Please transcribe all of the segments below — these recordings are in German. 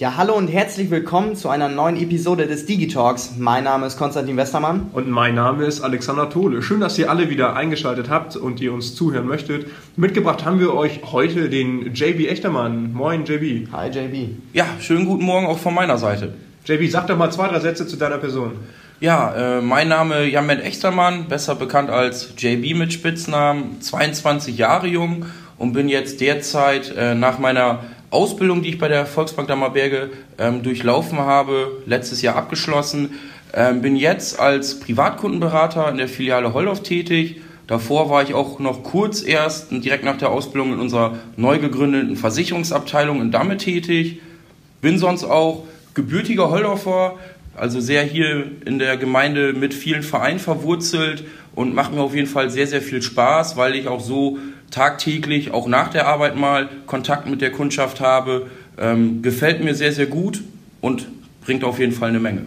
Ja, hallo und herzlich willkommen zu einer neuen Episode des Digitalks. Mein Name ist Konstantin Westermann. Und mein Name ist Alexander Tole. Schön, dass ihr alle wieder eingeschaltet habt und ihr uns zuhören möchtet. Mitgebracht haben wir euch heute den JB Echtermann. Moin, JB. Hi, JB. Ja, schönen guten Morgen auch von meiner Seite. JB, sag doch mal zwei, drei Sätze zu deiner Person. Ja, äh, mein Name Jamet Echtermann, besser bekannt als JB mit Spitznamen, 22 Jahre jung und bin jetzt derzeit äh, nach meiner Ausbildung, die ich bei der Volksbank Dammerberge ähm, durchlaufen habe, letztes Jahr abgeschlossen. Ähm, bin jetzt als Privatkundenberater in der Filiale Holdorf tätig. Davor war ich auch noch kurz erst direkt nach der Ausbildung in unserer neu gegründeten Versicherungsabteilung in Damme tätig. Bin sonst auch gebürtiger Holdorfer, also sehr hier in der Gemeinde mit vielen Vereinen verwurzelt und macht mir auf jeden Fall sehr, sehr viel Spaß, weil ich auch so tagtäglich, auch nach der Arbeit mal Kontakt mit der Kundschaft habe. Ähm, gefällt mir sehr, sehr gut und bringt auf jeden Fall eine Menge.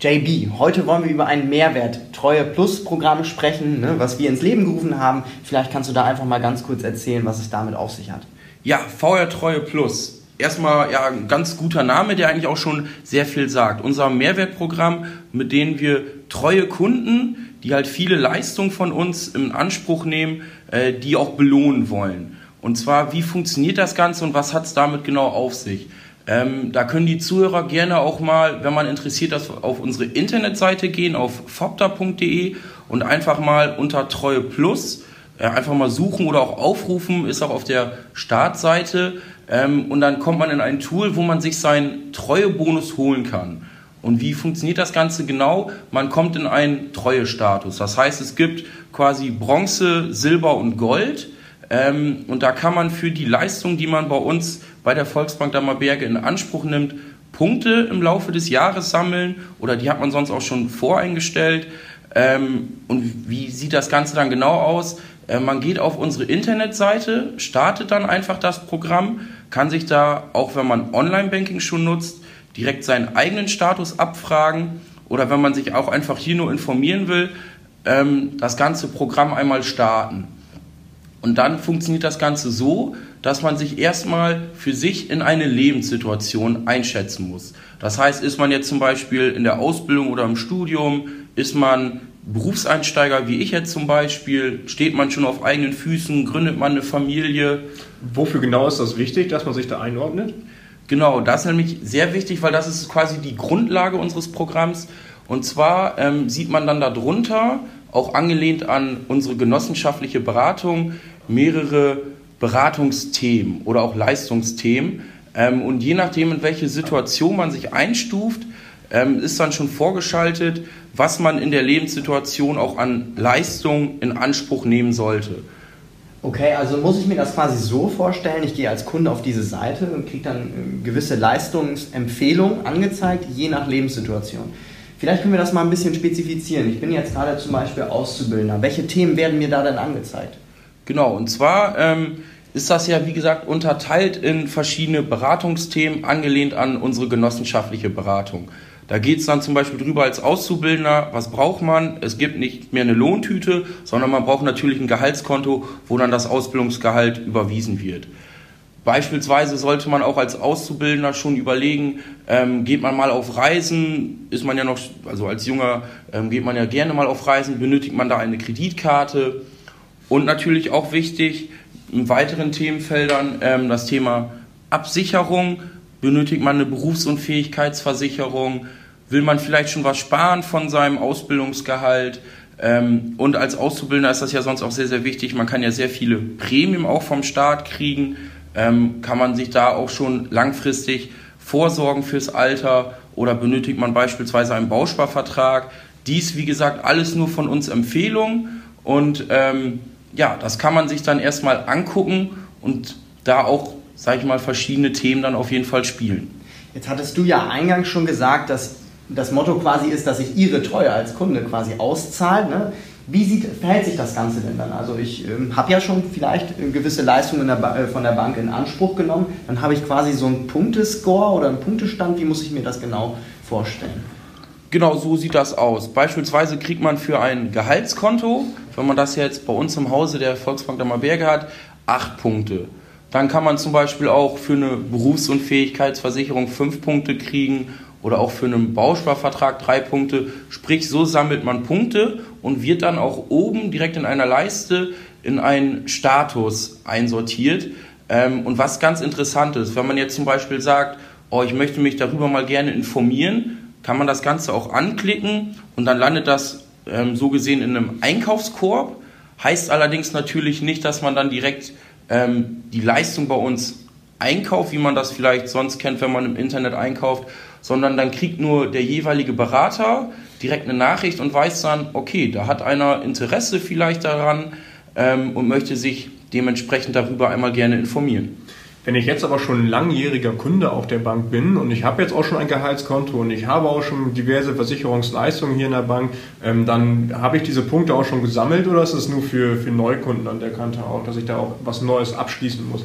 JB, heute wollen wir über ein Mehrwert-Treue Plus-Programm sprechen, ne, was wir ins Leben gerufen haben. Vielleicht kannst du da einfach mal ganz kurz erzählen, was es damit auf sich hat. Ja, VR Treue Plus. Erstmal ja, ein ganz guter Name, der eigentlich auch schon sehr viel sagt. Unser Mehrwertprogramm, mit dem wir treue Kunden die halt viele Leistungen von uns in Anspruch nehmen, äh, die auch belohnen wollen. Und zwar, wie funktioniert das Ganze und was hat es damit genau auf sich? Ähm, da können die Zuhörer gerne auch mal, wenn man interessiert ist, auf unsere Internetseite gehen, auf fopta.de und einfach mal unter Treue Plus äh, einfach mal suchen oder auch aufrufen, ist auch auf der Startseite. Ähm, und dann kommt man in ein Tool, wo man sich seinen Treuebonus holen kann. Und wie funktioniert das Ganze genau? Man kommt in einen Treuestatus. Das heißt, es gibt quasi Bronze, Silber und Gold. Ähm, und da kann man für die Leistung, die man bei uns bei der Volksbank Dammerberge in Anspruch nimmt, Punkte im Laufe des Jahres sammeln oder die hat man sonst auch schon voreingestellt. Ähm, und wie sieht das Ganze dann genau aus? Äh, man geht auf unsere Internetseite, startet dann einfach das Programm, kann sich da, auch wenn man Online-Banking schon nutzt, direkt seinen eigenen Status abfragen oder wenn man sich auch einfach hier nur informieren will, ähm, das ganze Programm einmal starten. Und dann funktioniert das Ganze so, dass man sich erstmal für sich in eine Lebenssituation einschätzen muss. Das heißt, ist man jetzt zum Beispiel in der Ausbildung oder im Studium, ist man Berufseinsteiger wie ich jetzt zum Beispiel, steht man schon auf eigenen Füßen, gründet man eine Familie. Wofür genau ist das wichtig, dass man sich da einordnet? Genau, das ist nämlich sehr wichtig, weil das ist quasi die Grundlage unseres Programms. Und zwar ähm, sieht man dann darunter, auch angelehnt an unsere genossenschaftliche Beratung, mehrere Beratungsthemen oder auch Leistungsthemen. Ähm, und je nachdem, in welche Situation man sich einstuft, ähm, ist dann schon vorgeschaltet, was man in der Lebenssituation auch an Leistung in Anspruch nehmen sollte. Okay, also muss ich mir das quasi so vorstellen, ich gehe als Kunde auf diese Seite und kriege dann äh, gewisse Leistungsempfehlungen angezeigt, je nach Lebenssituation. Vielleicht können wir das mal ein bisschen spezifizieren. Ich bin jetzt gerade zum Beispiel Auszubildender. Welche Themen werden mir da denn angezeigt? Genau, und zwar ähm, ist das ja, wie gesagt, unterteilt in verschiedene Beratungsthemen, angelehnt an unsere genossenschaftliche Beratung. Da geht es dann zum Beispiel drüber als Auszubildender, was braucht man? Es gibt nicht mehr eine Lohntüte, sondern man braucht natürlich ein Gehaltskonto, wo dann das Ausbildungsgehalt überwiesen wird. Beispielsweise sollte man auch als Auszubildender schon überlegen, ähm, geht man mal auf Reisen, ist man ja noch, also als Junger ähm, geht man ja gerne mal auf Reisen, benötigt man da eine Kreditkarte und natürlich auch wichtig in weiteren Themenfeldern ähm, das Thema Absicherung, benötigt man eine Berufsunfähigkeitsversicherung, will man vielleicht schon was sparen von seinem Ausbildungsgehalt. Ähm, und als Auszubildender ist das ja sonst auch sehr, sehr wichtig. Man kann ja sehr viele Prämien auch vom Staat kriegen. Ähm, kann man sich da auch schon langfristig vorsorgen fürs Alter oder benötigt man beispielsweise einen Bausparvertrag. Dies, wie gesagt, alles nur von uns Empfehlungen. Und ähm, ja, das kann man sich dann erstmal angucken und da auch sage ich mal, verschiedene Themen dann auf jeden Fall spielen. Jetzt hattest du ja eingangs schon gesagt, dass das Motto quasi ist, dass sich Ihre Treue als Kunde quasi auszahlt. Ne? Wie sieht, verhält sich das Ganze denn dann? Also ich ähm, habe ja schon vielleicht gewisse Leistungen der äh, von der Bank in Anspruch genommen. Dann habe ich quasi so einen Punktescore oder einen Punktestand. Wie muss ich mir das genau vorstellen? Genau so sieht das aus. Beispielsweise kriegt man für ein Gehaltskonto, wenn man das jetzt bei uns im Hause der Volksbank der Marberge hat, acht Punkte. Dann kann man zum Beispiel auch für eine Berufsunfähigkeitsversicherung fünf Punkte kriegen oder auch für einen Bausparvertrag drei Punkte. Sprich, so sammelt man Punkte und wird dann auch oben direkt in einer Leiste in einen Status einsortiert. Ähm, und was ganz interessant ist, wenn man jetzt zum Beispiel sagt, oh, ich möchte mich darüber mal gerne informieren, kann man das Ganze auch anklicken und dann landet das ähm, so gesehen in einem Einkaufskorb. Heißt allerdings natürlich nicht, dass man dann direkt ähm, die Leistung bei uns einkauft, wie man das vielleicht sonst kennt, wenn man im Internet einkauft, sondern dann kriegt nur der jeweilige Berater direkt eine Nachricht und weiß dann, okay, da hat einer Interesse vielleicht daran ähm, und möchte sich dementsprechend darüber einmal gerne informieren. Wenn ich jetzt aber schon langjähriger Kunde auf der Bank bin und ich habe jetzt auch schon ein Gehaltskonto und ich habe auch schon diverse Versicherungsleistungen hier in der Bank, ähm, dann habe ich diese Punkte auch schon gesammelt oder ist es nur für, für Neukunden an der Kante auch, dass ich da auch was Neues abschließen muss?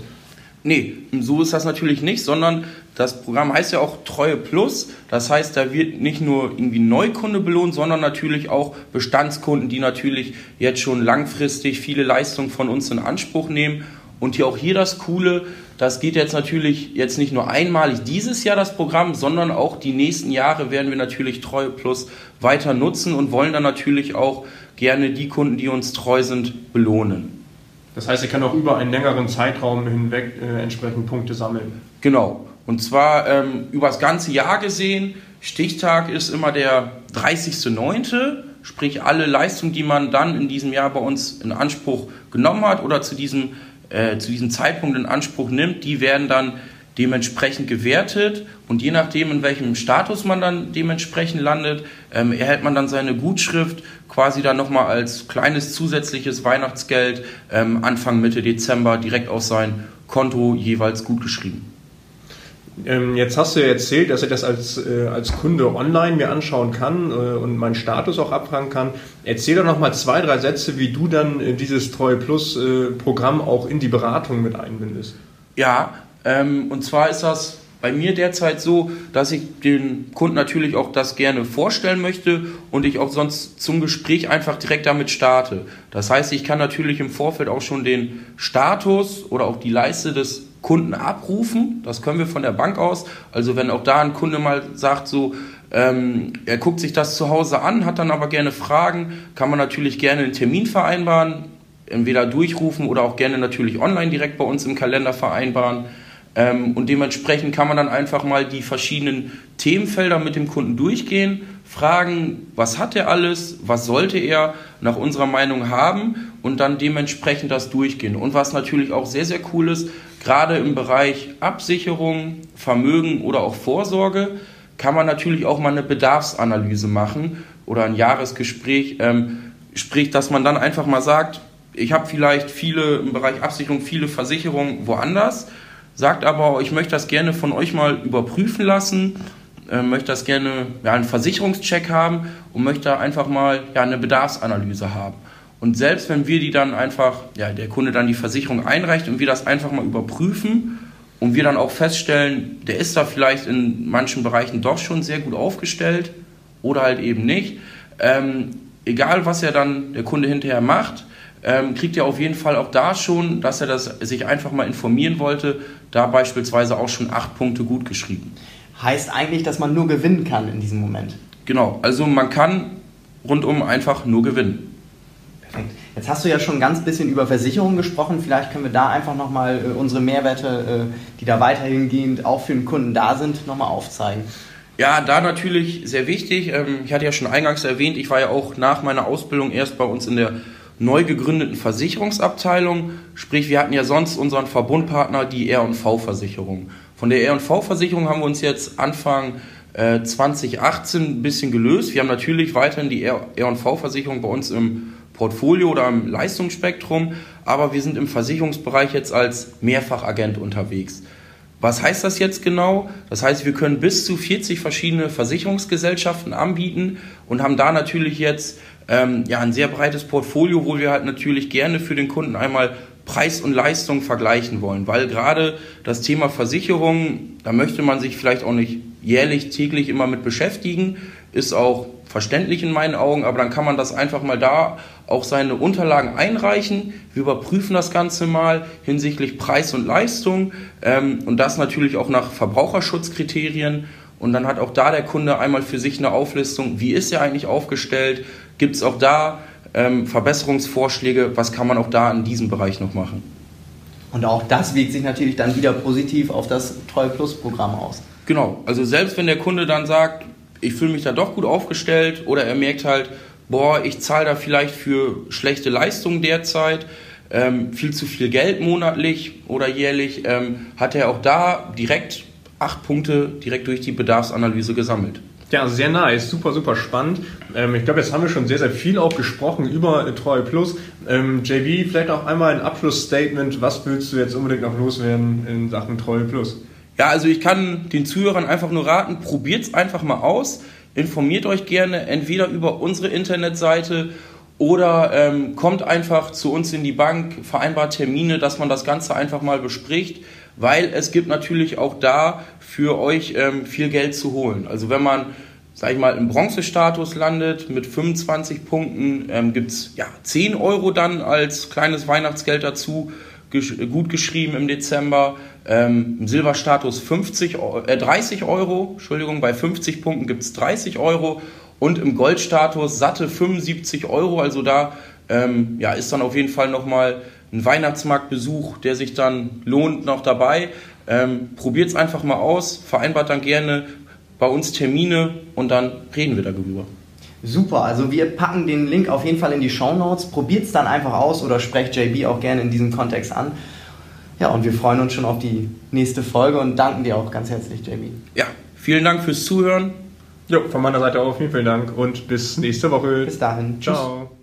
Nee, so ist das natürlich nicht, sondern das Programm heißt ja auch Treue Plus. Das heißt, da wird nicht nur irgendwie Neukunde belohnt, sondern natürlich auch Bestandskunden, die natürlich jetzt schon langfristig viele Leistungen von uns in Anspruch nehmen. Und hier auch hier das Coole, das geht jetzt natürlich jetzt nicht nur einmalig dieses Jahr das Programm, sondern auch die nächsten Jahre werden wir natürlich Treue Plus weiter nutzen und wollen dann natürlich auch gerne die Kunden, die uns treu sind, belohnen. Das heißt, er kann auch über einen längeren Zeitraum hinweg äh, entsprechend Punkte sammeln. Genau. Und zwar ähm, über das ganze Jahr gesehen. Stichtag ist immer der 30.09., sprich alle Leistungen, die man dann in diesem Jahr bei uns in Anspruch genommen hat oder zu diesem, äh, zu diesem Zeitpunkt in Anspruch nimmt, die werden dann dementsprechend gewertet und je nachdem, in welchem Status man dann dementsprechend landet, ähm, erhält man dann seine Gutschrift quasi dann nochmal als kleines zusätzliches Weihnachtsgeld ähm, Anfang Mitte Dezember direkt auf sein Konto jeweils gut geschrieben. Ähm, jetzt hast du ja erzählt, dass ich das als, äh, als Kunde online mir anschauen kann äh, und meinen Status auch abfragen kann. Erzähl doch nochmal zwei, drei Sätze, wie du dann äh, dieses Treue Plus Programm auch in die Beratung mit einbindest. Ja, ähm, und zwar ist das bei mir derzeit so, dass ich den Kunden natürlich auch das gerne vorstellen möchte und ich auch sonst zum Gespräch einfach direkt damit starte. Das heißt, ich kann natürlich im Vorfeld auch schon den Status oder auch die Leiste des Kunden abrufen. Das können wir von der Bank aus. Also wenn auch da ein Kunde mal sagt, so, ähm, er guckt sich das zu Hause an, hat dann aber gerne Fragen, kann man natürlich gerne einen Termin vereinbaren, entweder durchrufen oder auch gerne natürlich online direkt bei uns im Kalender vereinbaren. Ähm, und dementsprechend kann man dann einfach mal die verschiedenen Themenfelder mit dem Kunden durchgehen, fragen, was hat er alles, was sollte er nach unserer Meinung haben und dann dementsprechend das durchgehen. Und was natürlich auch sehr, sehr cool ist, gerade im Bereich Absicherung, Vermögen oder auch Vorsorge, kann man natürlich auch mal eine Bedarfsanalyse machen oder ein Jahresgespräch, ähm, sprich, dass man dann einfach mal sagt, ich habe vielleicht viele im Bereich Absicherung, viele Versicherungen woanders sagt aber, ich möchte das gerne von euch mal überprüfen lassen, äh, möchte das gerne ja, einen Versicherungscheck haben und möchte einfach mal ja, eine Bedarfsanalyse haben. Und selbst wenn wir die dann einfach, ja, der Kunde dann die Versicherung einreicht und wir das einfach mal überprüfen und wir dann auch feststellen, der ist da vielleicht in manchen Bereichen doch schon sehr gut aufgestellt oder halt eben nicht, ähm, egal was er dann der Kunde hinterher macht, ähm, kriegt er auf jeden Fall auch da schon, dass er das sich einfach mal informieren wollte, da beispielsweise auch schon acht Punkte gut geschrieben. Heißt eigentlich, dass man nur gewinnen kann in diesem Moment. Genau, also man kann rundum einfach nur gewinnen. Perfekt. Jetzt hast du ja schon ein ganz bisschen über Versicherungen gesprochen. Vielleicht können wir da einfach nochmal äh, unsere Mehrwerte, äh, die da weiterhin gehend auch für den Kunden da sind, nochmal aufzeigen. Ja, da natürlich sehr wichtig. Ähm, ich hatte ja schon eingangs erwähnt, ich war ja auch nach meiner Ausbildung erst bei uns in der neu gegründeten Versicherungsabteilung. Sprich, wir hatten ja sonst unseren Verbundpartner, die R&V-Versicherung. Von der R&V-Versicherung haben wir uns jetzt Anfang äh, 2018 ein bisschen gelöst. Wir haben natürlich weiterhin die R&V-Versicherung bei uns im Portfolio oder im Leistungsspektrum, aber wir sind im Versicherungsbereich jetzt als Mehrfachagent unterwegs. Was heißt das jetzt genau? Das heißt, wir können bis zu 40 verschiedene Versicherungsgesellschaften anbieten und haben da natürlich jetzt ähm, ja, ein sehr breites Portfolio, wo wir halt natürlich gerne für den Kunden einmal Preis und Leistung vergleichen wollen, weil gerade das Thema Versicherung, da möchte man sich vielleicht auch nicht jährlich, täglich immer mit beschäftigen, ist auch verständlich in meinen Augen, aber dann kann man das einfach mal da auch seine Unterlagen einreichen. Wir überprüfen das Ganze mal hinsichtlich Preis und Leistung ähm, und das natürlich auch nach Verbraucherschutzkriterien. Und dann hat auch da der Kunde einmal für sich eine Auflistung, wie ist er eigentlich aufgestellt, gibt es auch da ähm, Verbesserungsvorschläge, was kann man auch da in diesem Bereich noch machen. Und auch das wirkt sich natürlich dann wieder positiv auf das Treue Plus Programm aus. Genau, also selbst wenn der Kunde dann sagt, ich fühle mich da doch gut aufgestellt oder er merkt halt, boah, ich zahle da vielleicht für schlechte Leistungen derzeit, ähm, viel zu viel Geld monatlich oder jährlich, ähm, hat er auch da direkt acht Punkte direkt durch die Bedarfsanalyse gesammelt. Ja, sehr nice, super, super spannend. Ähm, ich glaube, jetzt haben wir schon sehr, sehr viel auch gesprochen über Treue Plus. Ähm, JB, vielleicht auch einmal ein Abschlussstatement. Was willst du jetzt unbedingt noch loswerden in Sachen Treue Plus? Ja, also ich kann den Zuhörern einfach nur raten, probiert es einfach mal aus. Informiert euch gerne entweder über unsere Internetseite oder ähm, kommt einfach zu uns in die Bank, vereinbart Termine, dass man das Ganze einfach mal bespricht, weil es gibt natürlich auch da für euch ähm, viel Geld zu holen. Also wenn man, sag ich mal, im Bronzestatus landet mit 25 Punkten, ähm, gibt es ja, 10 Euro dann als kleines Weihnachtsgeld dazu, gesch gut geschrieben im Dezember. Ähm, Im Silberstatus 50, äh, 30 Euro, Entschuldigung, bei 50 Punkten gibt es 30 Euro und im Goldstatus satte 75 Euro. Also da ähm, ja, ist dann auf jeden Fall nochmal ein Weihnachtsmarktbesuch, der sich dann lohnt, noch dabei. Ähm, Probiert es einfach mal aus, vereinbart dann gerne bei uns Termine und dann reden wir darüber. Super, also wir packen den Link auf jeden Fall in die Show Notes. Probiert es dann einfach aus oder sprecht JB auch gerne in diesem Kontext an. Ja, und wir freuen uns schon auf die nächste Folge und danken dir auch ganz herzlich, JB. Ja, vielen Dank fürs Zuhören. Jo, von meiner Seite auch vielen, vielen Dank und bis nächste Woche. Bis dahin. Ciao. Tschüss.